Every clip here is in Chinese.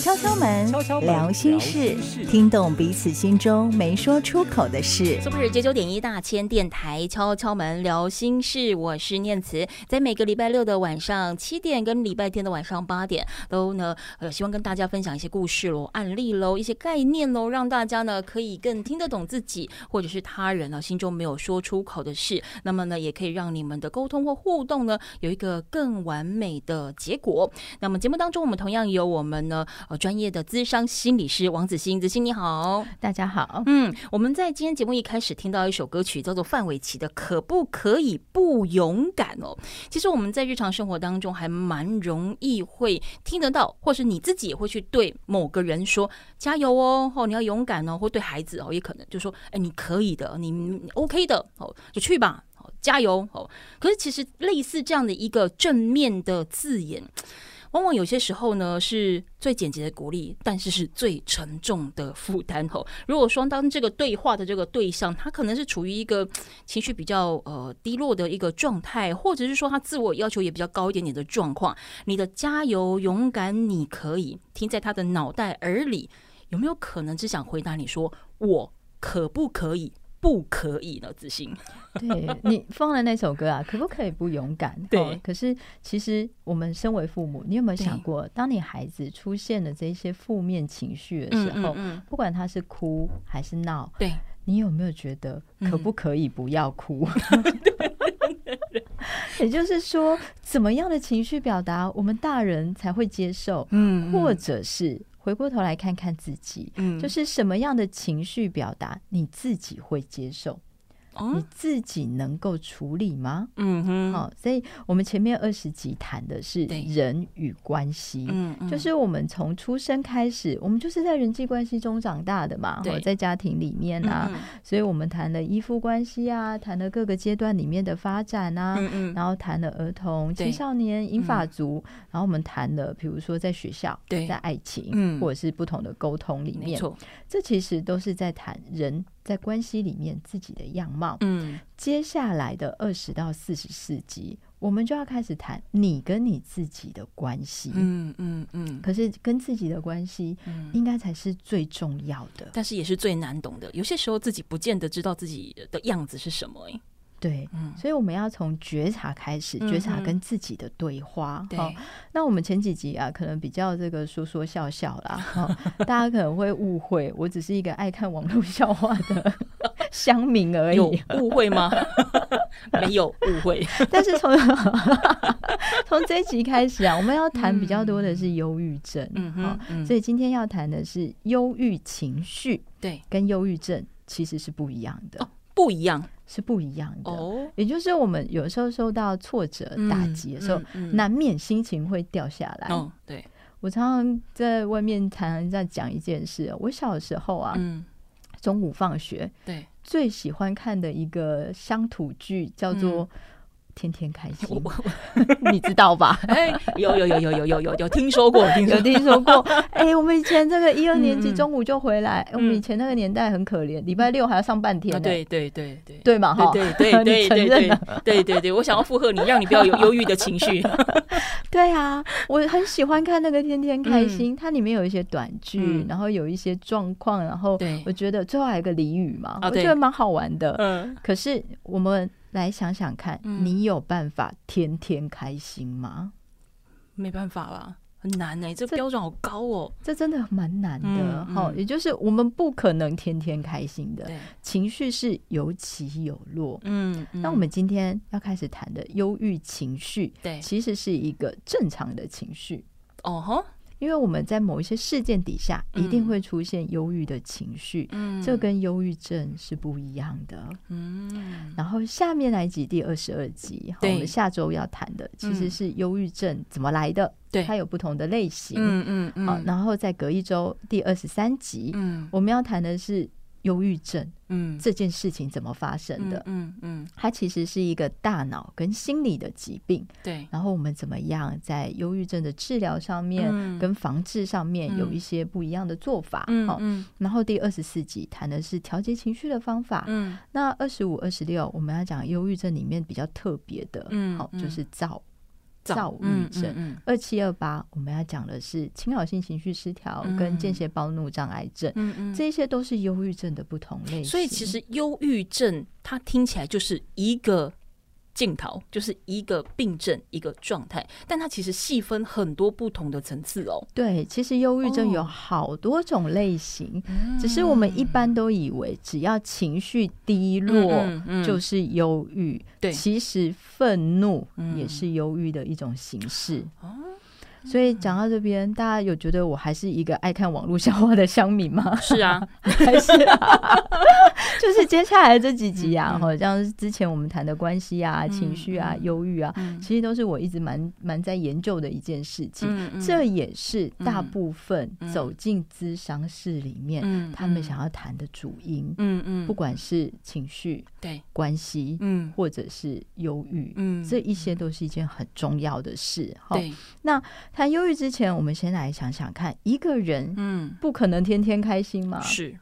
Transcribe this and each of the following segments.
敲敲门，聊心事，听懂彼此心中没说出口的事。是不是九九点一大千电台敲敲门聊心事，我是念慈，在每个礼拜六的晚上七点跟礼拜天的晚上八点，都呢呃希望跟大家分享一些故事喽、案例喽、一些概念喽，让大家呢可以更听得懂自己或者是他人呢心中没有说出口的事，那么呢也可以让你们的沟通或互动呢有一个更完美的结果。那么节目当中，我们同样有我们呢。专业的咨商心理师王子欣，子欣你好，大家好。嗯，我们在今天节目一开始听到一首歌曲，叫做范玮琪的《可不可以不勇敢》哦。其实我们在日常生活当中还蛮容易会听得到，或是你自己也会去对某个人说加油哦，哦你要勇敢哦，或对孩子哦也可能就说哎你可以的，你你 OK 的哦就去吧，哦加油哦。可是其实类似这样的一个正面的字眼。往往有些时候呢，是最简洁的鼓励，但是是最沉重的负担吼。如果说当这个对话的这个对象，他可能是处于一个情绪比较呃低落的一个状态，或者是说他自我要求也比较高一点点的状况，你的加油、勇敢，你可以听在他的脑袋耳里，有没有可能只想回答你说，我可不可以？不可以呢，自信。对，你放的那首歌啊，可不可以不勇敢？对、哦。可是其实我们身为父母，你有没有想过，当你孩子出现了这些负面情绪的时候，嗯嗯嗯、不管他是哭还是闹，对，你有没有觉得可不可以不要哭？嗯、也就是说，怎么样的情绪表达，我们大人才会接受？嗯，或者是。回过头来看看自己，嗯，就是什么样的情绪表达你自己会接受。你自己能够处理吗？嗯哼，好，所以我们前面二十集谈的是人与关系，嗯嗯，就是我们从出生开始，我们就是在人际关系中长大的嘛，对，在家庭里面啊，所以我们谈了依附关系啊，谈了各个阶段里面的发展啊，嗯嗯，然后谈了儿童、青少年、银发族，然后我们谈了，比如说在学校，对，在爱情，嗯，或者是不同的沟通里面，这其实都是在谈人。在关系里面自己的样貌，嗯，接下来的二十到四十四集，我们就要开始谈你跟你自己的关系，嗯嗯嗯。可是跟自己的关系，应该才是最重要的，但是也是最难懂的。有些时候自己不见得知道自己的样子是什么，欸，对，嗯，所以我们要从觉察开始，觉察跟自己的对话。对，那我们前几集啊，可能比较这个说说笑笑啦，大家可能会误会，我只是一个爱看网络笑话的 乡民而已。有误会吗？没有误会。但是从从这一集开始啊，我们要谈比较多的是忧郁症。嗯哼，所以今天要谈的是忧郁情绪，对，跟忧郁症其实是不一样的。不一样是不一样的，哦，也就是我们有时候受到挫折打击的时候，难免心情会掉下来。哦，对，我常常在外面常常在讲一件事，我小时候啊，中午放学，对，最喜欢看的一个乡土剧叫做。天天开心，你知道吧？哎，有有有有有有有有听说过，有听说过。哎，我们以前这个一二年级中午就回来，我们以前那个年代很可怜，礼拜六还要上半天。对对对对，对嘛？哈，对对对对对对对对，我想要附和你，让你不要有忧郁的情绪。对啊，我很喜欢看那个天天开心，它里面有一些短剧，然后有一些状况，然后我觉得最后还有个俚语嘛，我觉得蛮好玩的。嗯，可是我们。来想想看，你有办法天天开心吗？没办法啦，很难呢、欸。这标准好高哦，这真的蛮难的。好、也就是我们不可能天天开心的，对情绪是有起有落。嗯，那我们今天要开始谈的忧郁情绪，对，其实是一个正常的情绪。哦吼。因为我们在某一些事件底下，一定会出现忧郁的情绪，嗯，这跟忧郁症是不一样的，嗯。然后下面来集第二十二集，对。我们下周要谈的其实是忧郁症怎么来的，对，它有不同的类型，嗯嗯嗯。好，然后再隔一周第二十三集，嗯，我们要谈的是。忧郁症，嗯，这件事情怎么发生的？嗯嗯，它其实是一个大脑跟心理的疾病。对，然后我们怎么样在忧郁症的治疗上面跟防治上面有一些不一样的做法？好，然后第二十四集谈的是调节情绪的方法。嗯，那二十五、二十六我们要讲忧郁症里面比较特别的，嗯，好，就是躁。躁郁症。二七二八我们要讲的是侵扰性情绪失调跟间歇暴怒障碍症，嗯嗯，这些都是忧郁症的不同类型。所以其实忧郁症它听起来就是一个。镜头就是一个病症，一个状态，但它其实细分很多不同的层次哦。对，其实忧郁症有好多种类型，哦、只是我们一般都以为只要情绪低落就是忧郁。对、嗯，嗯嗯、其实愤怒也是忧郁的一种形式。嗯所以讲到这边，大家有觉得我还是一个爱看网络笑话的乡民吗？是啊，还是啊，就是接下来这几集啊，好像之前我们谈的关系啊、情绪啊、忧郁啊，其实都是我一直蛮蛮在研究的一件事情。这也是大部分走进咨商室里面，他们想要谈的主因。嗯嗯，不管是情绪、对关系，嗯，或者是忧郁，嗯，这一些都是一件很重要的事。对，那。谈忧郁之前，我们先来想想看，一个人，嗯，不可能天天开心嘛。是，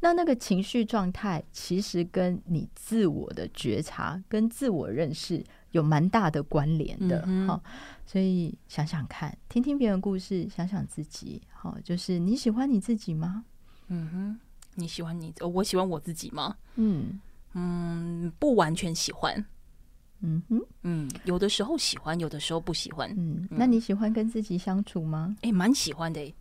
那那个情绪状态，其实跟你自我的觉察、跟自我认识有蛮大的关联的。好，所以想想看，听听别人故事，想想自己。好，就是你喜欢你自己吗？嗯哼，你喜欢你，我喜欢我自己吗？嗯嗯，不完全喜欢。嗯哼，嗯，有的时候喜欢，有的时候不喜欢。嗯，那你喜欢跟自己相处吗？哎、欸，蛮喜欢的、欸。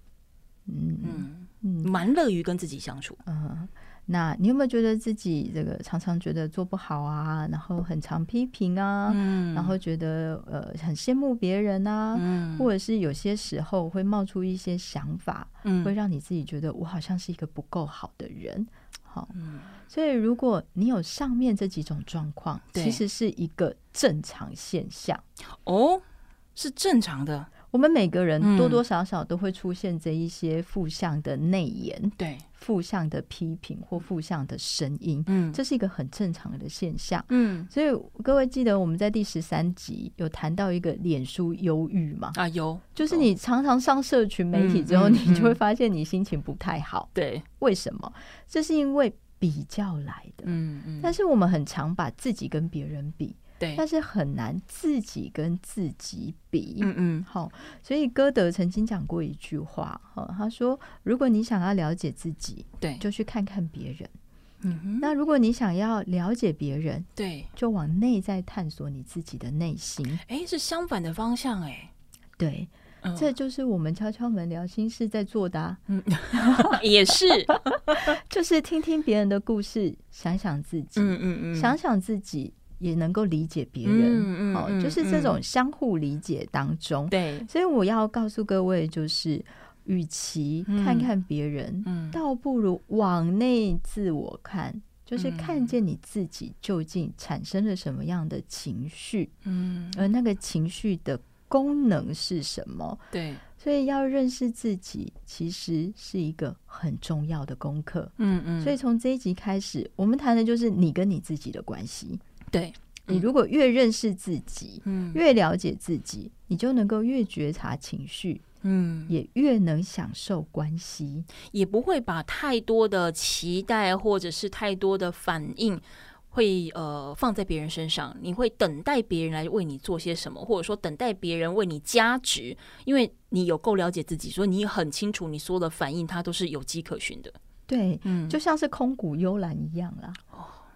嗯嗯嗯，蛮乐于跟自己相处。嗯，那你有没有觉得自己这个常常觉得做不好啊？然后很常批评啊？嗯，然后觉得呃很羡慕别人啊？嗯，或者是有些时候会冒出一些想法，嗯，会让你自己觉得我好像是一个不够好的人。好，嗯。所以，如果你有上面这几种状况，对其实是一个正常现象哦，是正常的。我们每个人多多少少都会出现这一些负向的内延，对、嗯，负向的批评或负向的声音，嗯，这是一个很正常的现象，嗯。所以各位记得我们在第十三集有谈到一个脸书忧郁嘛？啊，有，就是你常常上社群媒体之后，嗯、你就会发现你心情不太好，对、嗯，为什么？这是因为。比较来的，嗯嗯，但是我们很常把自己跟别人比，对，但是很难自己跟自己比，嗯嗯，好，所以歌德曾经讲过一句话，哈，他说：如果你想要了解自己，对，就去看看别人，嗯哼，那如果你想要了解别人，对，就往内在探索你自己的内心，哎，是相反的方向，哎，对。这就是我们敲敲门聊心事在做的，啊，嗯，也是，就是听听别人的故事，想想自己，嗯嗯嗯，想想自己也能够理解别人，嗯嗯，好，就是这种相互理解当中，对，所以我要告诉各位，就是与其看看别人，嗯，倒不如往内自我看，就是看见你自己究竟产生了什么样的情绪，嗯，而那个情绪的。功能是什么？对，所以要认识自己，其实是一个很重要的功课。嗯嗯，所以从这一集开始，我们谈的就是你跟你自己的关系。对，你如果越认识自己，嗯，越了解自己，你就能够越觉察情绪，嗯，也越能享受关系，也不会把太多的期待或者是太多的反应。会呃放在别人身上，你会等待别人来为你做些什么，或者说等待别人为你加值，因为你有够了解自己，所以你很清楚你所有的反应，它都是有迹可循的。对，嗯，就像是空谷幽兰一样啦。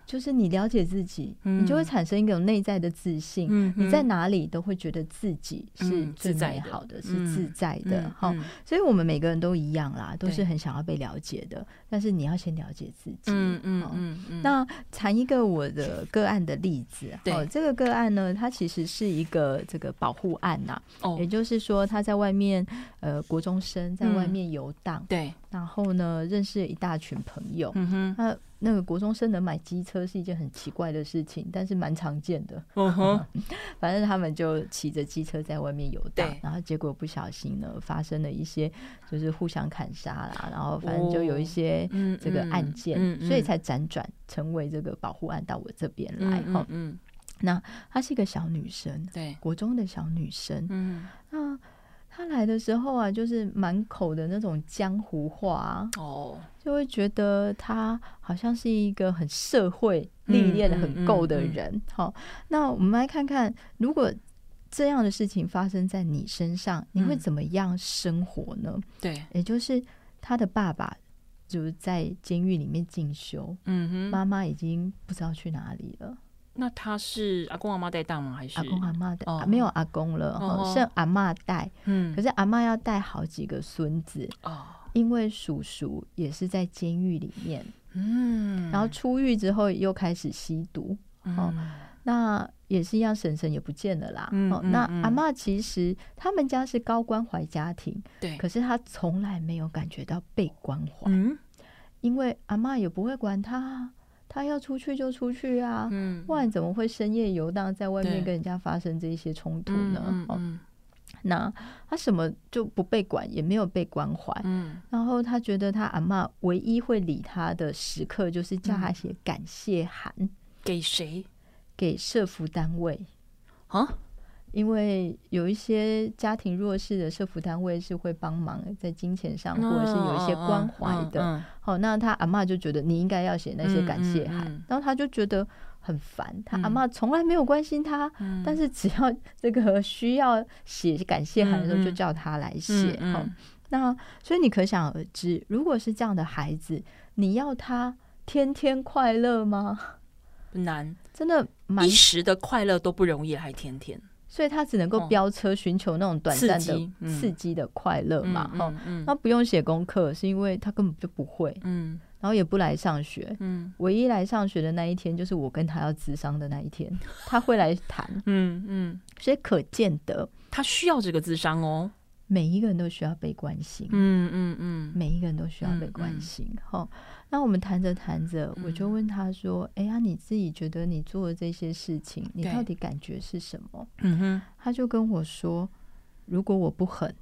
就是你了解自己，你就会产生一种内在的自信。你在哪里都会觉得自己是最美好的，是自在的。好，所以我们每个人都一样啦，都是很想要被了解的。但是你要先了解自己。嗯嗯嗯。那谈一个我的个案的例子。对，这个个案呢，它其实是一个这个保护案呐。哦。也就是说，他在外面，呃，国中生在外面游荡。对。然后呢，认识了一大群朋友。嗯哼。他。那个国中生能买机车是一件很奇怪的事情，但是蛮常见的。Uh huh. 反正他们就骑着机车在外面游荡，然后结果不小心呢，发生了一些就是互相砍杀啦，然后反正就有一些这个案件，oh. 所以才辗转成为这个保护案到我这边来。哈，嗯，那她是一个小女生，对，国中的小女生，嗯，那。他来的时候啊，就是满口的那种江湖话哦，就会觉得他好像是一个很社会历练的很够的人。好，那我们来看看，如果这样的事情发生在你身上，你会怎么样生活呢？对，也就是他的爸爸就是在监狱里面进修，嗯哼，妈妈已经不知道去哪里了。那他是阿公阿妈带大吗？还是阿公阿妈带？哦、没有阿公了，哦、是阿妈带。嗯，可是阿妈要带好几个孙子，哦，因为叔叔也是在监狱里面，嗯，然后出狱之后又开始吸毒，哦，嗯、那也是一样，婶婶也不见了啦。嗯、哦，那阿妈其实他们家是高关怀家庭，对，可是他从来没有感觉到被关怀，嗯，因为阿妈也不会管他。他要出去就出去啊，嗯，不然怎么会深夜游荡在外面跟人家发生这些冲突呢？嗯，嗯，那他什么就不被管，也没有被关怀，嗯，然后他觉得他阿妈唯一会理他的时刻，就是叫他写感谢函，给谁？给社服单位啊。因为有一些家庭弱势的社福单位是会帮忙在金钱上，或者是有一些关怀的。好，那他阿妈就觉得你应该要写那些感谢函，然后他就觉得很烦。他阿妈从来没有关心他，但是只要 这个需要写感谢函的时候，就叫他来写。好，那所以你可想而知，如果是这样的孩子，你要他天天快乐吗？难，真的一时的快乐都不容易，还天天。所以他只能够飙车，寻求那种短暂的刺激的快乐嘛，哈，那不用写功课，是因为他根本就不会，嗯，然后也不来上学，嗯，唯一来上学的那一天就是我跟他要智商的那一天，他会来谈，嗯嗯，所以可见得他需要这个智商哦，每一个人都需要被关心，嗯嗯嗯，每一个人都需要被关心，哈。那我们谈着谈着，我就问他说：“哎呀，你自己觉得你做的这些事情，你到底感觉是什么？”嗯哼，他就跟我说：“如果我不狠，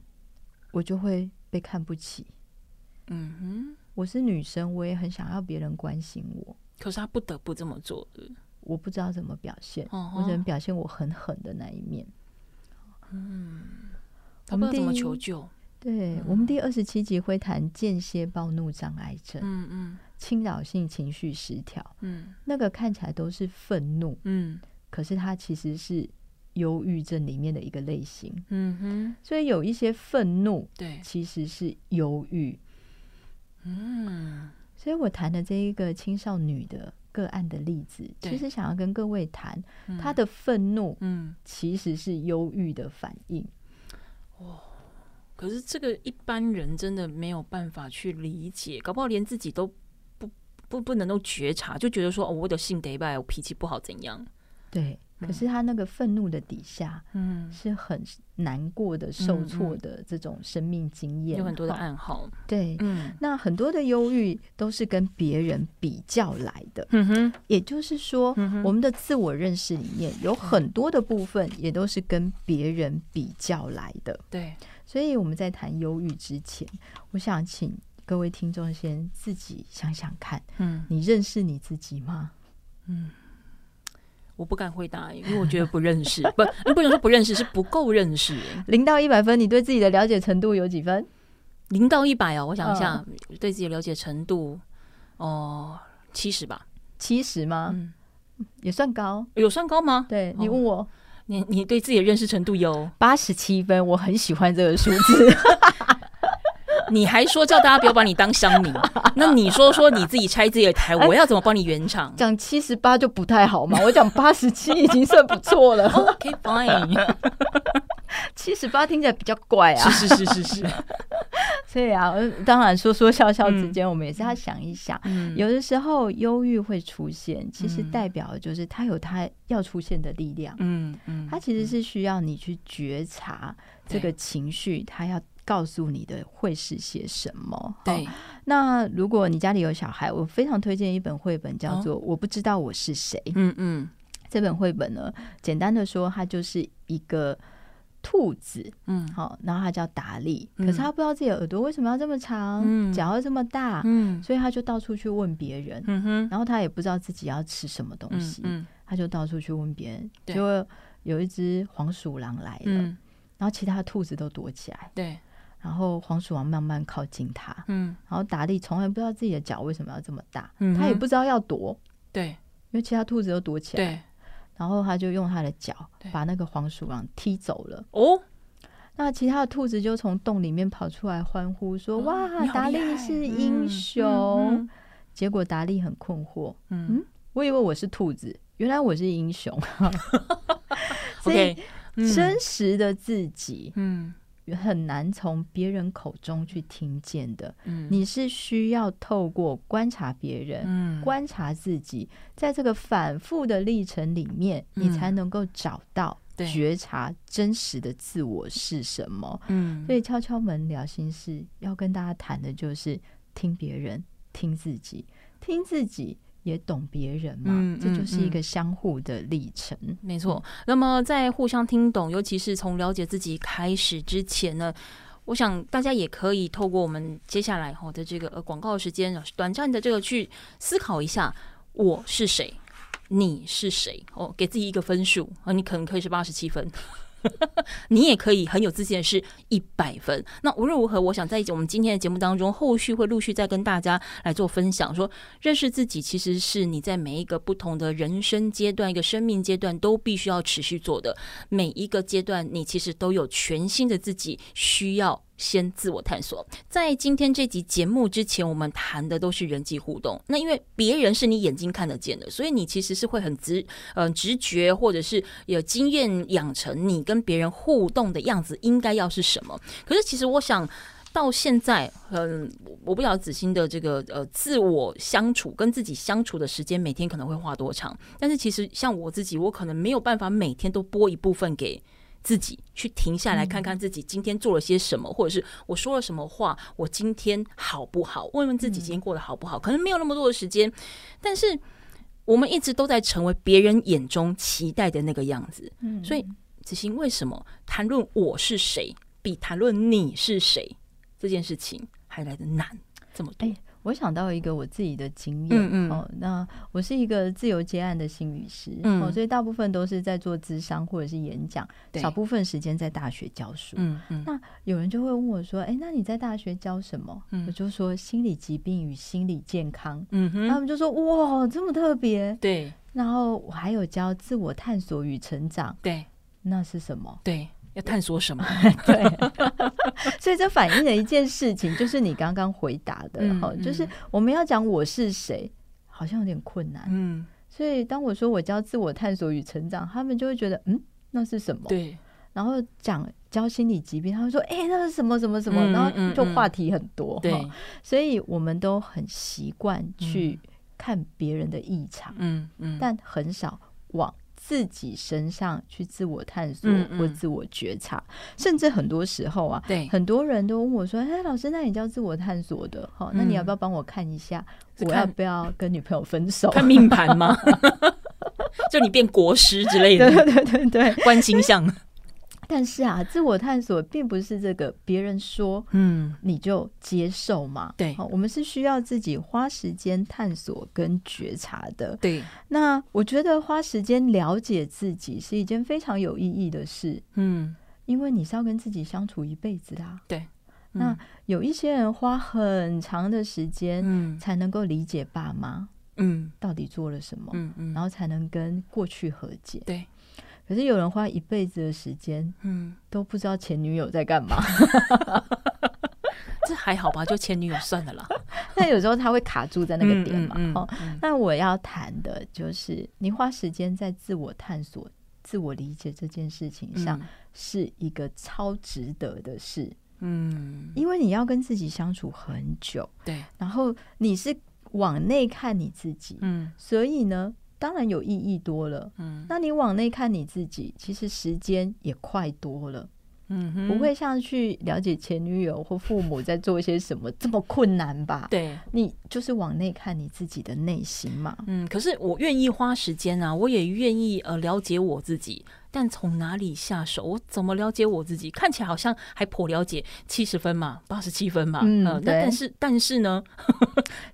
我就会被看不起。”嗯哼，我是女生，我也很想要别人关心我，可是他不得不这么做的。我不知道怎么表现，哦、我只能表现我很狠的那一面。嗯，他不知道怎么求救。对，我们第二十七集会谈间歇暴怒障碍症，嗯嗯，侵扰性情绪失调，嗯，那个看起来都是愤怒，嗯，可是它其实是忧郁症里面的一个类型，嗯哼，所以有一些愤怒，对，其实是忧郁，嗯，所以我谈的这一个青少女的个案的例子，其实想要跟各位谈，她的愤怒，嗯，其实是忧郁的反应，哦。可是这个一般人真的没有办法去理解，搞不好连自己都不不不能够觉察，就觉得说哦，我的性得败，我脾气不好怎样？对，可是他那个愤怒的底下，嗯，是很难过的、受挫的这种生命经验，有很多的暗号。对，嗯，那很多的忧郁都是跟别人比较来的。嗯哼，也就是说，我们的自我认识里面有很多的部分也都是跟别人比较来的。对。所以我们在谈忧郁之前，我想请各位听众先自己想想看，嗯，你认识你自己吗？嗯，我不敢回答，因为我觉得不认识，不，不能说不认识，是不够认识。零到一百分，你对自己的了解程度有几分？零到一百哦，我想一下，嗯、对自己的了解程度，哦，七十吧，七十吗？嗯，也算高，有算高吗？对，你问我。哦你你对自己的认识程度有八十七分，我很喜欢这个数字。你还说叫大家不要把你当乡民，那你说说你自己拆自己的台，我要怎么帮你圆场？讲七十八就不太好嘛，我讲八十七已经算不错了。OK fine，七十八听起来比较怪啊。是是是是是。所以啊，当然说说笑笑之间，我们也是要想一想，嗯、有的时候忧郁会出现，其实代表的就是它有它要出现的力量。嗯嗯，它其实是需要你去觉察这个情绪，它要告诉你的会是些什么。对，那如果你家里有小孩，我非常推荐一本绘本，叫做《我不知道我是谁》。嗯嗯，这本绘本呢，简单的说，它就是一个。兔子，嗯，好，然后它叫达利，可是他不知道自己的耳朵为什么要这么长，嗯，脚要这么大，嗯，所以他就到处去问别人，嗯哼，然后他也不知道自己要吃什么东西，嗯，他就到处去问别人，对，就有一只黄鼠狼来了，然后其他兔子都躲起来，对，然后黄鼠狼慢慢靠近他，嗯，然后达利从来不知道自己的脚为什么要这么大，他也不知道要躲，对，因为其他兔子都躲起来，对。然后他就用他的脚把那个黄鼠狼踢走了。哦，那其他的兔子就从洞里面跑出来欢呼说：“哦、哇，达利是英雄！”嗯嗯、结果达利很困惑，嗯，嗯，我以为我是兔子，原来我是英雄。所以真实的自己，嗯。很难从别人口中去听见的，嗯，你是需要透过观察别人，嗯，观察自己，在这个反复的历程里面，嗯，你才能够找到觉察真实的自我是什么，嗯，所以敲敲门聊心事要跟大家谈的就是听别人，听自己，听自己。也懂别人嘛，这就是一个相互的历程。没错。那么在互相听懂，尤其是从了解自己开始之前呢，我想大家也可以透过我们接下来哈的这个呃广告时间，短暂的这个去思考一下：我是谁？你是谁？哦，给自己一个分数啊，你可能可以是八十七分。你也可以很有自信的是一百分。那无论如何，我想在我们今天的节目当中，后续会陆续再跟大家来做分享。说认识自己，其实是你在每一个不同的人生阶段、一个生命阶段都必须要持续做的。每一个阶段，你其实都有全新的自己需要。先自我探索。在今天这集节目之前，我们谈的都是人际互动。那因为别人是你眼睛看得见的，所以你其实是会很直，嗯、呃，直觉或者是有经验养成，你跟别人互动的样子应该要是什么。可是其实我想到现在，嗯，我不晓得子欣的这个呃自我相处跟自己相处的时间，每天可能会花多长。但是其实像我自己，我可能没有办法每天都拨一部分给。自己去停下来看看自己今天做了些什么，或者是我说了什么话，我今天好不好？问问自己今天过得好不好？可能没有那么多的时间，但是我们一直都在成为别人眼中期待的那个样子。所以子欣，为什么谈论我是谁，比谈论你是谁这件事情还来的难这么多？我想到一个我自己的经验，嗯嗯哦，那我是一个自由接案的心理师，嗯，哦，所以大部分都是在做咨商或者是演讲，对少部分时间在大学教书，嗯嗯。那有人就会问我说：“哎、欸，那你在大学教什么？”嗯，我就说心理疾病与心理健康，嗯哼，他们就说：“哇，这么特别。”对。然后我还有教自我探索与成长，对，那是什么？对。要探索什么？对，所以这反映了一件事情，就是你刚刚回答的哈，嗯嗯、就是我们要讲我是谁，好像有点困难。嗯，所以当我说我教自我探索与成长，他们就会觉得嗯，那是什么？对。然后讲教心理疾病，他们说哎、欸，那是什么什么什么？然后就话题很多。对、嗯，所以我们都很习惯去看别人的异常，嗯嗯，但很少往。自己身上去自我探索或自我觉察，嗯嗯、甚至很多时候啊，对很多人都问我说：“哎，老师，那你叫自我探索的，好，那你要不要帮我看一下，嗯、我要不要跟女朋友分手？看命盘吗？就你变国师之类的？对对对对，观星象。”但是啊，自我探索并不是这个别人说，嗯，你就接受嘛。对，我们是需要自己花时间探索跟觉察的。对，那我觉得花时间了解自己是一件非常有意义的事。嗯，因为你是要跟自己相处一辈子的。对，嗯、那有一些人花很长的时间，嗯，才能够理解爸妈，嗯，到底做了什么，嗯嗯，然后才能跟过去和解。对。可是有人花一辈子的时间，嗯，都不知道前女友在干嘛。这还好吧？就前女友算了啦。那有时候他会卡住在那个点嘛。嗯嗯嗯、那我要谈的就是，你花时间在自我探索、自我理解这件事情上，是一个超值得的事。嗯，因为你要跟自己相处很久，对，然后你是往内看你自己，嗯，所以呢。当然有意义多了，嗯，那你往内看你自己，其实时间也快多了，嗯哼，不会像去了解前女友或父母在做一些什么这么困难吧？对，你就是往内看你自己的内心嘛，嗯，可是我愿意花时间啊，我也愿意呃了解我自己。但从哪里下手？我怎么了解我自己？看起来好像还颇了解，七十分嘛，八十七分嘛。嗯，呃、但是但是呢，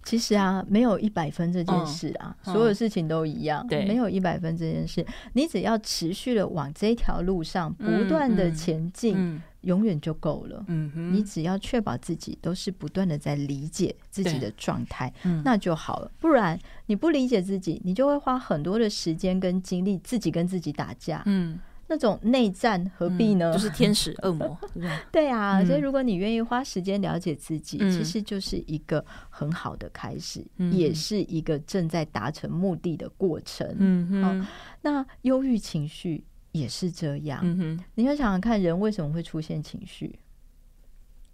其实啊，没有一百分这件事啊，嗯、所有事情都一样。对、嗯，没有一百分这件事，你只要持续的往这条路上不断的前进，永远就够了。嗯哼，你只要确保自己都是不断的在理解自己的状态，嗯、那就好了。不然你不理解自己，你就会花很多的时间跟精力自己跟自己打架。嗯，那种内战何必呢？嗯、就是天使恶魔。对啊，嗯、所以如果你愿意花时间了解自己，嗯、其实就是一个很好的开始，嗯、也是一个正在达成目的的过程。嗯哼、哦，那忧郁情绪。也是这样，嗯哼，你要想想看，人为什么会出现情绪？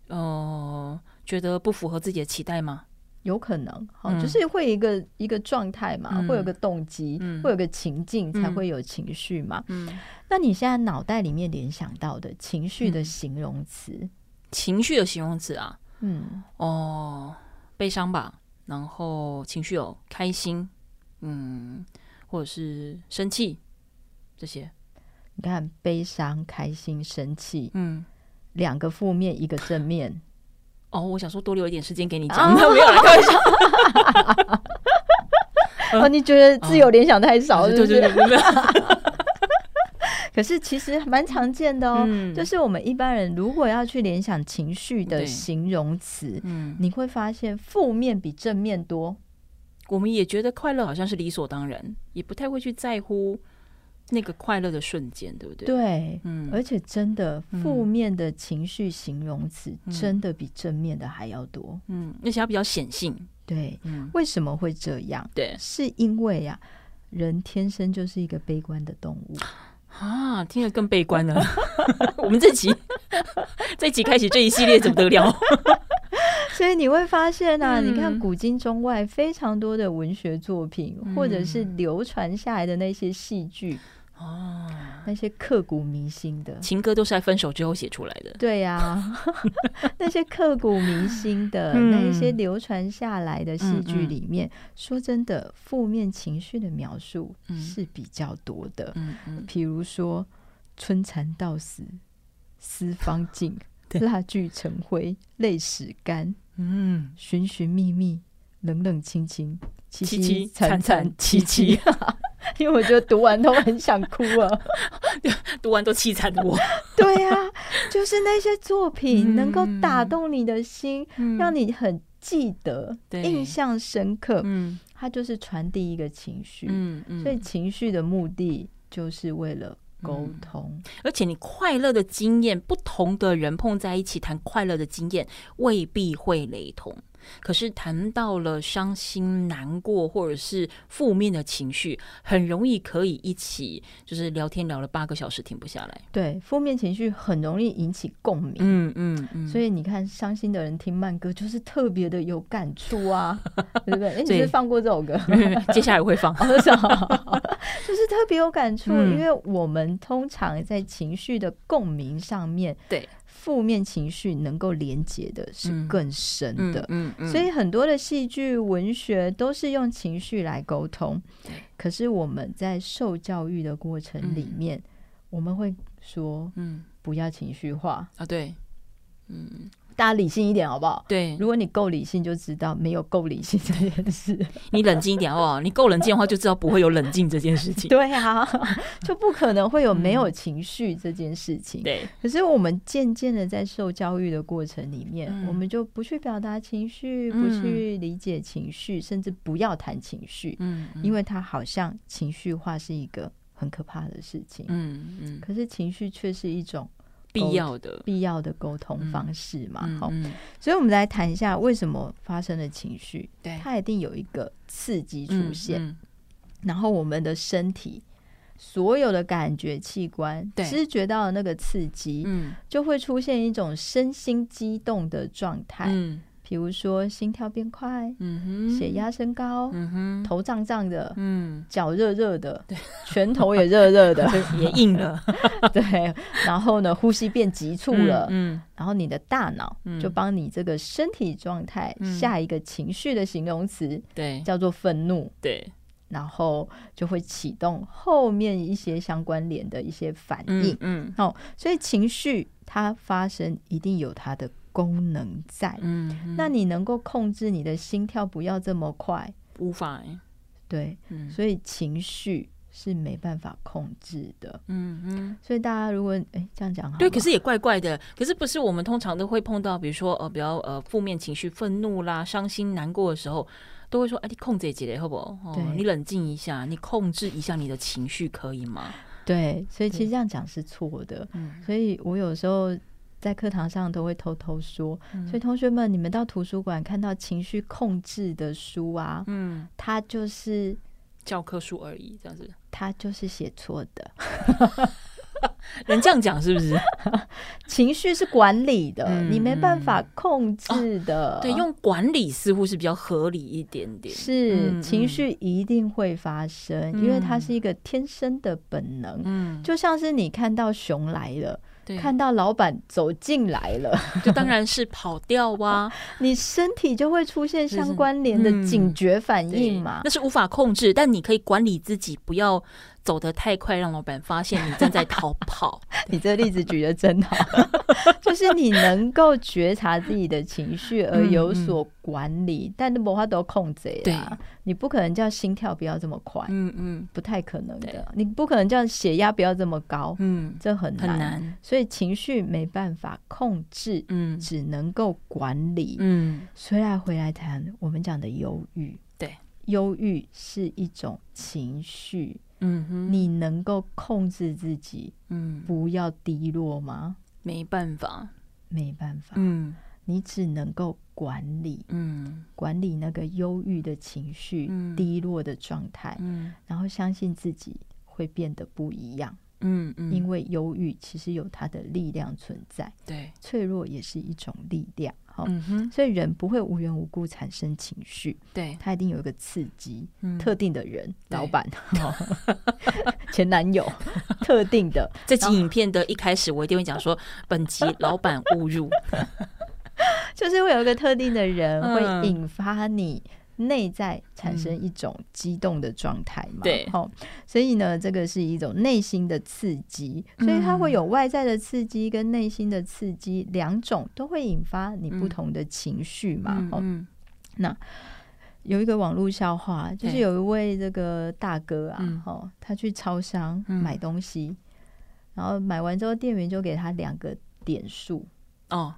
哦、呃，觉得不符合自己的期待吗？有可能，好、嗯，就是会一个一个状态嘛，嗯、会有个动机、嗯，会有个情境，才会有情绪嘛。嗯，那你现在脑袋里面联想到的情绪的形容词、嗯，情绪的形容词啊，嗯，哦，悲伤吧，然后情绪有开心，嗯，或者是生气这些。你看，悲伤、开心、生气，嗯，两个负面，一个正面。哦，我想说多留一点时间给你讲，哦、没有来开玩笑。哦，你觉得自由联想太少是不是？对对对对。可是其实蛮常见的哦、嗯，就是我们一般人如果要去联想情绪的形容词，嗯，你会发现负面比正面多。我们也觉得快乐好像是理所当然，也不太会去在乎。那个快乐的瞬间，对不对？对，嗯，而且真的负面的情绪形容词真的比正面的还要多，嗯，而且它比较显性。对，嗯，为什么会这样？对，是因为呀、啊，人天生就是一个悲观的动物啊，听得更悲观了。我们这集 这集开始这一系列怎么得了？所以你会发现啊，嗯、你看古今中外非常多的文学作品，嗯、或者是流传下来的那些戏剧。哦，那些刻骨铭心的情歌都是在分手之后写出来的。对呀、啊，那些刻骨铭心的、嗯、那一些流传下来的戏剧里面，嗯嗯、说真的，负面情绪的描述是比较多的。嗯嗯，比如说“春蚕到死丝方尽，蜡炬成灰泪始干”。嗯，寻寻觅觅，冷冷清清，凄凄惨惨戚戚。因为我觉得读完都很想哭啊，读完都凄惨的我。对呀、啊，就是那些作品能够打动你的心，嗯、让你很记得、印象深刻。嗯，它就是传递一个情绪。嗯嗯，所以情绪的目的就是为了沟通。嗯、而且你快乐的经验，不同的人碰在一起谈快乐的经验，未必会雷同。可是谈到了伤心、难过或者是负面的情绪，很容易可以一起就是聊天聊了八个小时停不下来。对，负面情绪很容易引起共鸣。嗯嗯嗯。所以你看，伤心的人听慢歌就是特别的有感触啊，对不对？哎，你是放过这首歌？接下来会放。就是特别有感触，嗯，因为我们通常在情绪的共鸣上面，对。负面情绪能够连接的是更深的，嗯嗯嗯、所以很多的戏剧、文学都是用情绪来沟通。可是我们在受教育的过程里面，嗯、我们会说，嗯，不要情绪化。啊，对，嗯。大家理性一点好不好？对，如果你够理性，就知道没有够理性这件事。你冷静一点好不好，你够冷静的话，就知道不会有冷静这件事情。对啊，就不可能会有没有情绪这件事情。对、嗯，可是我们渐渐的在受教育的过程里面，嗯、我们就不去表达情绪，不去理解情绪，嗯、甚至不要谈情绪。嗯，因为它好像情绪化是一个很可怕的事情。嗯嗯，可是情绪却是一种。必要的必要的沟通方式嘛，好、所以我们来谈一下为什么发生了情绪。对，它一定有一个刺激出现，然后我们的身体所有的感觉器官知觉到的那个刺激，嗯，就会出现一种身心激动的状态。嗯比如说心跳变快，嗯哼，血压升高，嗯哼，头胀胀的，嗯，脚热热的，对，拳头也热热的，也硬了，对，然后呢，呼吸变急促了，嗯，嗯，然后你的大脑就帮你这个身体状态下一个情绪的形容词，对，叫做愤怒，对，然后就会启动后面一些相关联的一些反应，嗯，哦，所以情绪它发生一定有它的功能在，嗯，嗯，那你能够控制你的心跳不要这么快？无法，对，嗯，所以情绪是没办法控制的。嗯嗯，所以大家如果哎这样讲好，对，可是也怪怪的。可是不是我们通常都会碰到，比如说呃比较呃负面情绪、愤怒啦、伤心、难过的时候，都会说哎，你控制一下好不好？哦，你冷静一下，你控制一下你的情绪可以吗？对，所以其实这样讲是错的。嗯，所以我有时候。在课堂上都会偷偷说，嗯、所以同学们，你们到图书馆看到情绪控制的书啊，嗯，它就是教科书而已，这样子，它就是写错的。能这样讲是不是？情绪是管理的，嗯、你没办法控制的。哦、对，用管理似乎是比较合理一点点。是，嗯、情绪一定会发生，嗯、因为它是一个天生的本能。嗯，就像是你看到熊来了。对看到老板走进来了，就当然是跑掉哇！你身体就会出现相关联的警觉反应嘛？嗯、那是无法控制，但你可以管理自己，不要走得太快，让老板发现你正在逃跑。你这个例子举得真好，就是你能够觉察自己的情绪而有所管理，嗯嗯、但那无法都控制啊。对你不可能叫心跳不要这么快，嗯嗯，不太可能的。你不可能叫血压不要这么高，嗯，这很难。很难。所以情绪没办法控制，嗯，只能够管理，嗯。所以来回来谈我们讲的忧郁，对，忧郁是一种情绪。嗯哼，你能够控制自己，嗯，不要低落吗？没办法，没办法，嗯，你只能够管理，嗯，管理那个忧郁的情绪，嗯，低落的状态，嗯，然后相信自己会变得不一样。嗯嗯，因为忧郁其实有它的力量存在，对，脆弱也是一种力量，好，嗯，所以人不会无缘无故产生情绪，对，他一定有一个刺激，特定的人，老板，前男友，特定的。这集影片的一开始，我一定会讲说，本集老板误入，就是会有一个特定的人会引发你。内在产生一种激动的状态嘛？对，好，所以呢，这个是一种内心的刺激，所以它会有外在的刺激跟内心的刺激两种，都会引发你不同的情绪嘛。哦，那有一个网络笑话，就是有一位这个大哥啊，哦，他去超商买东西，然后买完之后，店员就给他两个点数。哦，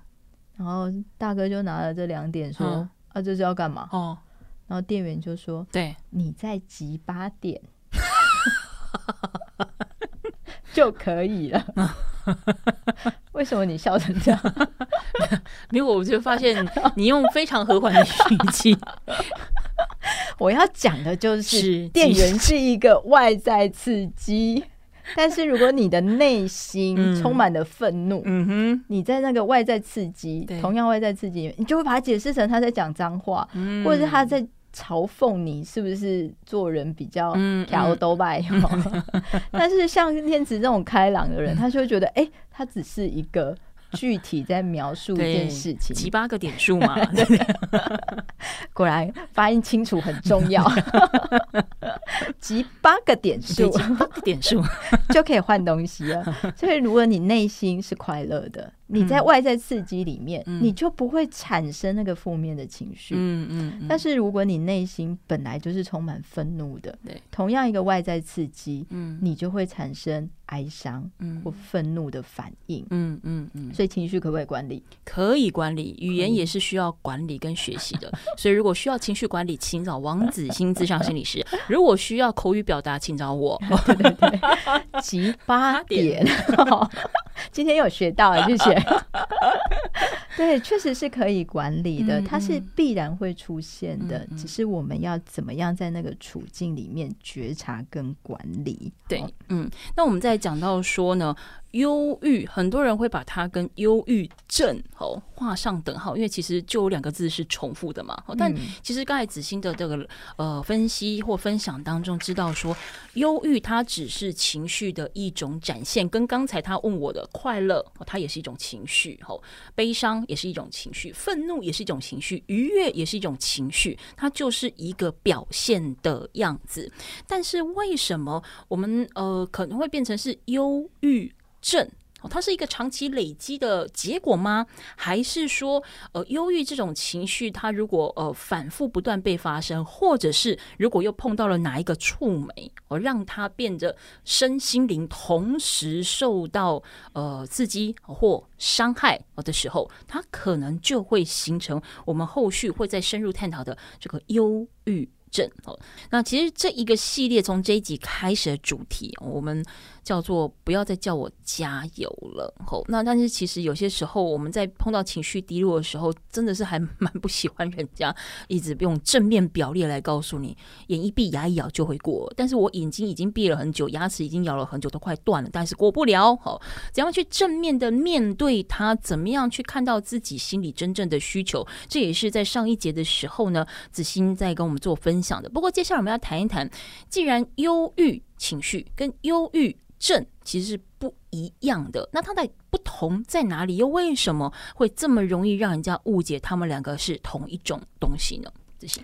然后大哥就拿了这两点说：“啊，这是要干嘛？”哦。然后店员就说：“对，你在集八点 就可以了。”为什么你笑成这样？没有我就发现 你用非常和缓的语气。我要讲的就是，店员是一个外在刺激，但是如果你的内心充满了愤怒，嗯哼，你在那个外在刺激，同样外在刺激，你就会把它解释成他在讲脏话，或者是他在。嘲讽你是不是做人比较挑逗吧？但是像天子这种开朗的人，他就会觉得，哎、欸，他只是一个。具体在描述一件事情，七八个点数嘛？果然发音清楚很重要。集八个点数，八个点数就可以换东西了。所以，如果你内心是快乐的，你在外在刺激里面，嗯、你就不会产生那个负面的情绪。嗯嗯。嗯，但是，如果你内心本来就是充满愤怒的，对，同样一个外在刺激，嗯，你就会产生。哀伤，或愤怒的反应，嗯嗯嗯，所以情绪可不可以管理？可以管理，语言也是需要管理跟学习的。所以如果需要情绪管理，请找王子欣咨商心理师；如果需要口语表达，请找我。对 对对，集八点，今天有学到，谢谢。对，确实是可以管理的，它是必然会出现的，只是我们要怎么样在那个处境里面觉察跟管理。对，嗯，那我们在。讲到说呢，忧郁，很多人会把它跟忧郁症哦画上等号，因为其实就有两个字是重复的嘛。但其实刚才子欣的这个呃分析或分享当中，知道说忧郁它只是情绪的一种展现，跟刚才他问我的快乐，它也是一种情绪；哦，悲伤也是一种情绪，愤怒也是一种情绪，愉悦也是一种情绪，它就是一个表现的样子。但是为什么我们呃可能会变成是忧郁症？它是一个长期累积的结果吗？还是说，呃，忧郁这种情绪，它如果呃反复不断被发生，或者是如果又碰到了哪一个触媒，哦，让它变得身心灵同时受到呃刺激或伤害的时候，它可能就会形成我们后续会再深入探讨的这个忧郁症。哦，那其实这一个系列从这一集开始的主题，我们。叫做不要再叫我加油了，吼。那但是其实有些时候我们在碰到情绪低落的时候，真的是还 蛮不喜欢人家一直用正面表列来告诉你，眼一闭牙一咬就会过。但是我眼睛已经闭了很久，牙齿已经咬了很久，都快断了，但是过不了。好，怎样去正面的面对它？怎么样去看到自己心里真正的需求？这也是在上一节的时候呢，子欣在跟我们做分享的。不过接下来我们要谈一谈，既然忧郁情绪跟忧郁。正其实是不一样的，那它的不同在哪里？又为什么会这么容易让人家误解他们两个是同一种东西呢？这些。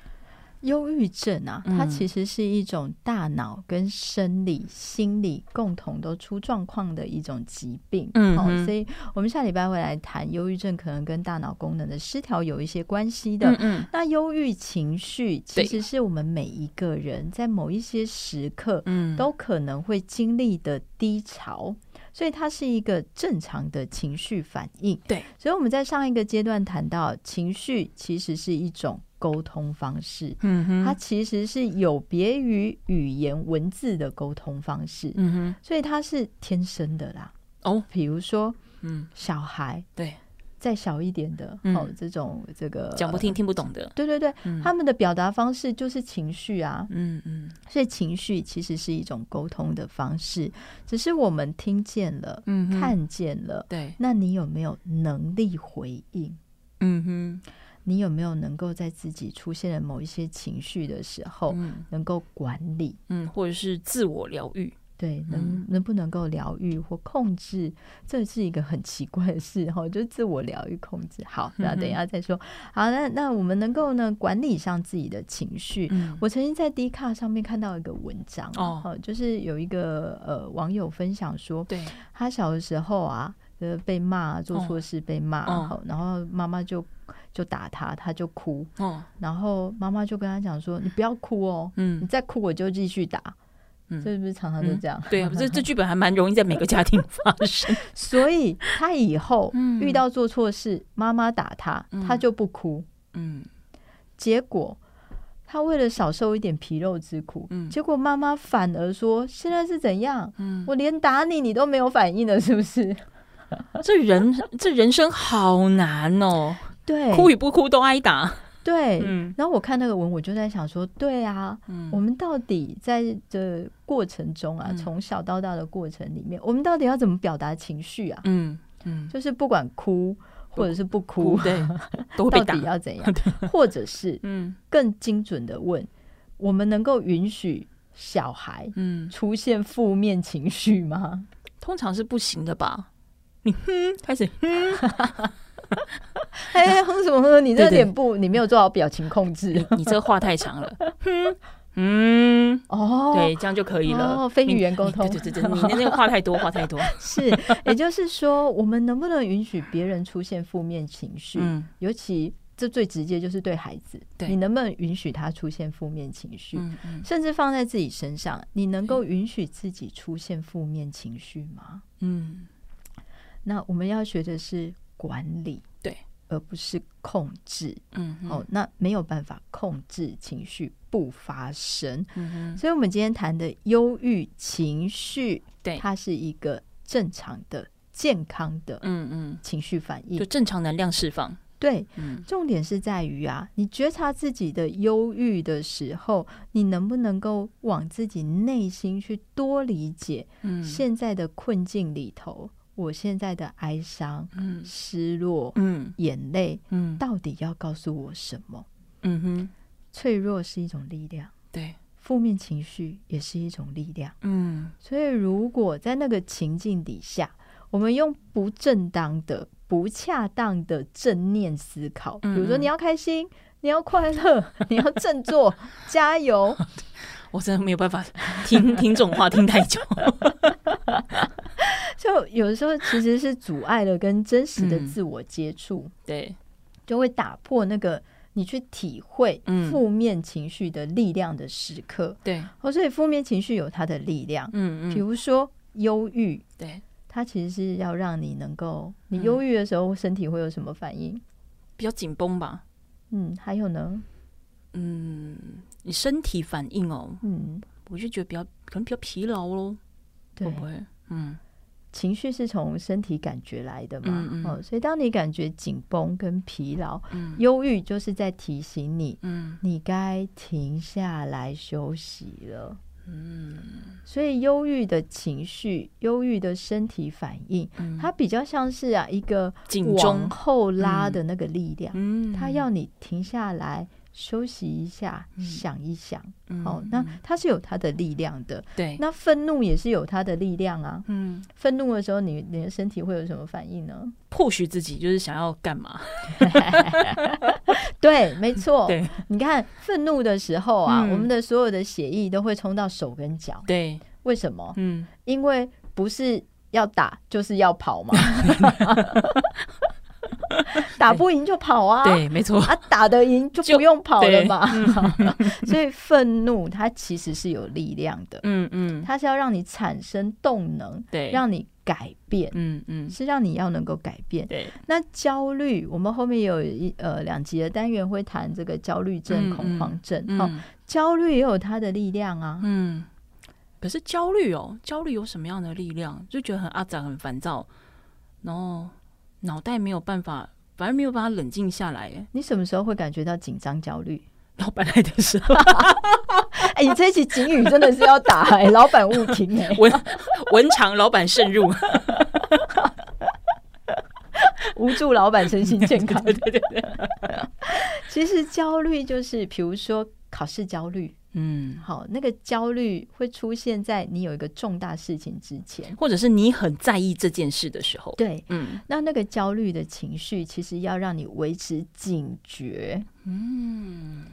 忧郁症啊，它其实是一种大脑跟生理、心理共同都出状况的一种疾病。嗯，哦，所以我们下礼拜会来谈忧郁症，可能跟大脑功能的失调有一些关系的。嗯，嗯，那忧郁情绪其实是我们每一个人在某一些时刻，嗯，都可能会经历的低潮，所以它是一个正常的情绪反应。对，所以我们在上一个阶段谈到，情绪其实是一种。沟通方式，嗯哼，它其实是有别于语言文字的沟通方式，嗯哼，所以它是天生的啦。哦，比如说，嗯，小孩，对，再小一点的，哦，这种这个讲不听、听不懂的，对对对，他们的表达方式就是情绪啊，嗯嗯，所以情绪其实是一种沟通的方式，只是我们听见了，嗯，看见了，对，那你有没有能力回应？嗯哼。你有没有能够在自己出现了某一些情绪的时候，能够管理，嗯，或者是自我疗愈？对，能能不能够疗愈或控制？这是一个很奇怪的事哈，就自我疗愈控制。好，那等一下再说。好，那那我们能够呢管理上自己的情绪？嗯，我曾经在 D 卡上面看到一个文章哦，就是有一个呃网友分享说，对，他小的时候啊，呃被骂做错事被骂，然后妈妈就。就打他，他就哭。哦，然后妈妈就跟他讲说：“你不要哭哦，嗯，你再哭我就继续打。”嗯，是不是常常都这样？嗯、对啊，这这剧本还蛮容易在每个家庭发生。所以他以后遇到做错事，妈妈打他，他就不哭。嗯，结果他为了少受一点皮肉之苦，嗯，结果妈妈反而说：“现在是怎样？嗯，我连打你你都没有反应了，是不是？” 这人这人生好难哦。对，哭与不哭都挨打。对，嗯，然后我看那个文，我就在想说，对啊，嗯，我们到底在这过程中啊，从小到大的过程里面，我们到底要怎么表达情绪啊？嗯嗯，就是不管哭或者是不哭，对，到底要怎样？或者是嗯，更精准的问，我们能够允许小孩嗯出现负面情绪吗？通常是不行的吧？你哼，开始哼。哎，哼什么哼？你这脸部你没有做好表情控制，你这话太长了。嗯，哦，对，这样就可以了。哦，非语言沟通，对对对，你那个话太多，话太多。是，也就是说，我们能不能允许别人出现负面情绪？嗯，尤其这最直接就是对孩子，对，你能不能允许他出现负面情绪？嗯嗯，甚至放在自己身上，你能够允许自己出现负面情绪吗？嗯，那我们要学的是。管理对，而不是控制。嗯，哦，那没有办法控制情绪不发生。嗯哼，所以我们今天谈的忧郁情绪，对，它是一个正常的、健康的，嗯嗯，情绪反应，就正常能量释放。对，嗯，重点是在于啊，你觉察自己的忧郁的时候，你能不能够往自己内心去多理解，嗯，现在的困境里头。我现在的哀伤、嗯、失落、嗯、眼泪，嗯，到底要告诉我什么？嗯哼，脆弱是一种力量，对，负面情绪也是一种力量，嗯，所以如果在那个情境底下，我们用不正当的、不恰当的正念思考，比如说你要开心，你要快乐，你要振作，加油，我真的没有办法听听这种话听太久。就有的时候其实是阻碍了跟真实的自我接触，对，就会打破那个你去体会负面情绪的力量的时刻。对，哦，所以负面情绪有它的力量。嗯嗯，比如说忧郁，对，它其实是要让你能够，你忧郁的时候身体会有什么反应？比较紧绷吧。嗯，还有呢？嗯，你身体反应哦，嗯，我就觉得比较可能比较疲劳喽，对会不会？嗯，情绪是从身体感觉来的嘛，嗯嗯。哦，所以当你感觉紧绷跟疲劳，嗯，忧郁就是在提醒你，嗯，你该停下来休息了，嗯，所以忧郁的情绪、忧郁的身体反应，嗯，它比较像是啊一个往后拉的那个力量，嗯，它要你停下来。休息一下，嗯、想一想，好、那它是有它的力量的。对，那愤怒也是有它的力量啊。嗯，愤怒的时候你，你你的身体会有什么反应呢？迫使自己就是想要干嘛？对，没错。对，你看愤怒的时候啊，嗯、我们的所有的血液都会冲到手跟脚。对，为什么？嗯，因为不是要打就是要跑嘛。打不赢就跑啊！对，没错啊，打得赢就不用跑了嘛。嗯、所以愤怒它其实是有力量的，嗯嗯，它是要让你产生动能，对，让你改变，嗯嗯，是让你要能够改变。对，那焦虑，我们后面有一呃两集的单元会谈这个焦虑症、嗯、恐慌症。嗯、哦，焦虑也有它的力量啊。嗯，可是焦虑哦，焦虑有什么样的力量？就觉得很阿杂、很烦躁，然后。脑袋没有办法，反而没有办法冷静下来。哎，你什么时候会感觉到紧张、焦虑？老板来的时候。哎、欸，你这一期警语真的是要打哎、欸，老板勿听哎、欸，文文长老板慎入，无助老板身心健康。对对对对，其实焦虑就是，比如说考试焦虑。嗯，好，那个焦虑会出现在你有一个重大事情之前，或者是你很在意这件事的时候。对，嗯，那那个焦虑的情绪其实要让你维持警觉。嗯，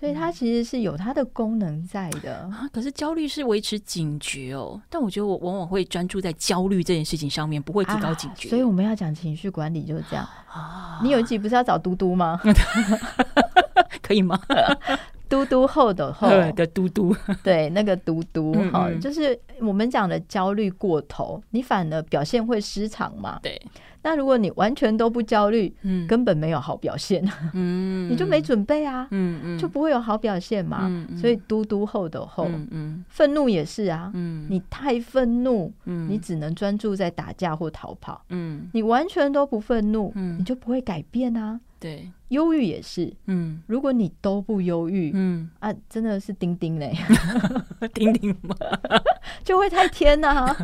所以它其实是有它的功能在的啊。可是焦虑是维持警觉哦，但我觉得我往往会专注在焦虑这件事情上面，不会提高警觉。啊，所以我们要讲情绪管理就是这样。啊，你有一集不是要找嘟嘟吗？可以吗？嘟嘟后的后 的嘟嘟，对，那个嘟嘟哈，就是我们讲的焦虑过头，你反而表现会失常嘛。对，那如果你完全都不焦虑，嗯，根本没有好表现，嗯，你就没准备啊，嗯嗯，就不会有好表现嘛。所以嘟嘟后的后，嗯嗯，愤怒也是啊，嗯，你太愤怒，嗯，你只能专注在打架或逃跑，嗯，你完全都不愤怒，嗯，你就不会改变啊。对，忧郁也是，嗯，如果你都不忧郁，嗯。啊，真的是丁丁嘞，丁丁嘛，就会太天呐、啊，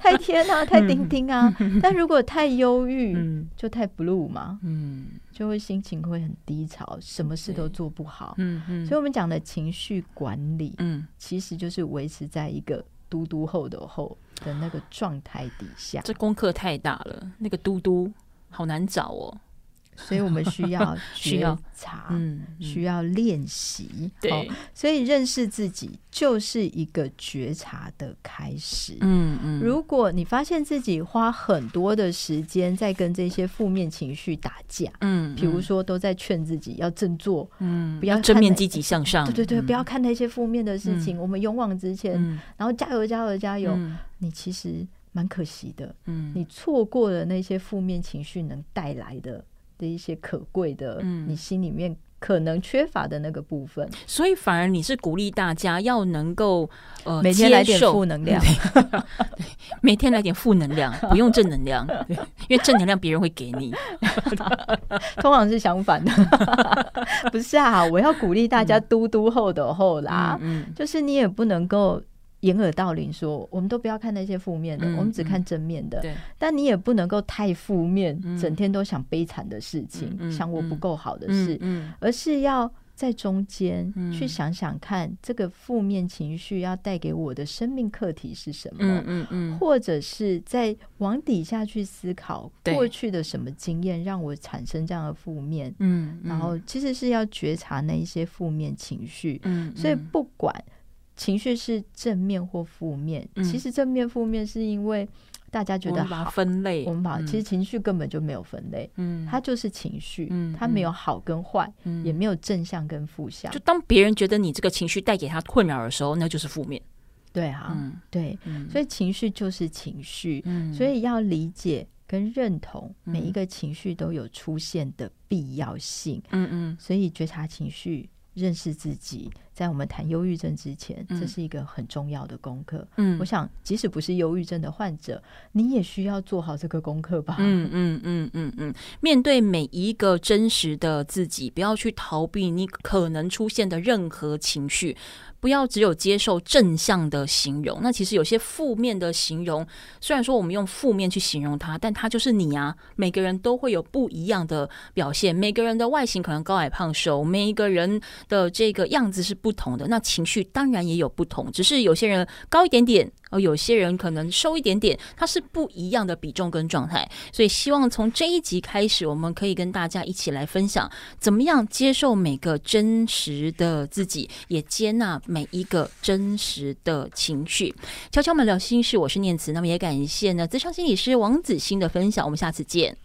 太天呐、啊，太丁丁啊。嗯、但如果太忧郁，嗯、就太 blue 嘛，嗯，就会心情会很低潮，什么事都做不好。嗯嗯，所以我们讲的情绪管理，嗯，其实就是维持在一个嘟嘟后的后的那个状态底下。这功课太大了，那个嘟嘟好难找哦。所以我们需要 觉察，嗯，需要练习。对、哦，所以认识自己就是一个觉察的开始。嗯嗯，如果你发现自己花很多的时间在跟这些负面情绪打架，嗯，比如说都在劝自己要振作，嗯，不要正面积极向上，对对对，嗯、不要看那些负面的事情，嗯、我们勇往直前，嗯、然后加油加油加油。嗯、你其实蛮可惜的，嗯，你错过了那些负面情绪能带来的。的一些可贵的，嗯你心里面可能缺乏的那个部分，嗯、所以反而你是鼓励大家要能够呃每天来点负能量，每天来点负能量，不用正能量，因为正能量别人会给你，通常是相反的，不是啊？我要鼓励大家嘟嘟后的后啦，嗯，嗯就是你也不能够。掩耳盗铃说，我们都不要看那些负面的，嗯、我们只看正面的。对，但你也不能够太负面，嗯、整天都想悲惨的事情，嗯、想我不够好的事，而是要在中间去想想看，嗯、这个负面情绪要带给我的生命课题是什么？嗯嗯嗯、或者是在往底下去思考过去的什么经验让我产生这样的负面？然后其实是要觉察那一些负面情绪。嗯、所以不管。情绪是正面或负面，其实正面负面是因为大家觉得好分类，我们把其实情绪根本就没有分类，嗯，它就是情绪，嗯，它没有好跟坏，嗯，也没有正向跟负向。就当别人觉得你这个情绪带给他困扰的时候，那就是负面。对啊，对，所以情绪就是情绪，所以要理解跟认同每一个情绪都有出现的必要性。嗯嗯，所以觉察情绪。认识自己，在我们谈忧郁症之前，这是一个很重要的功课。嗯，我想，即使不是忧郁症的患者，你也需要做好这个功课吧。嗯嗯嗯嗯嗯，面对每一个真实的自己，不要去逃避你可能出现的任何情绪。不要只有接受正向的形容，那其实有些负面的形容，虽然说我们用负面去形容它，但它就是你啊。每个人都会有不一样的表现，每个人的外形可能高矮胖瘦，每一个人的这个样子是不不同的，那情绪当然也有不同，只是有些人高一点点。而有些人可能收一点点，它是不一样的比重跟状态，所以希望从这一集开始，我们可以跟大家一起来分享，怎么样接受每个真实的自己，也接纳每一个真实的情绪。悄悄们聊心事，我是念慈，那么也感谢呢咨商心理师王子欣的分享，我们下次见。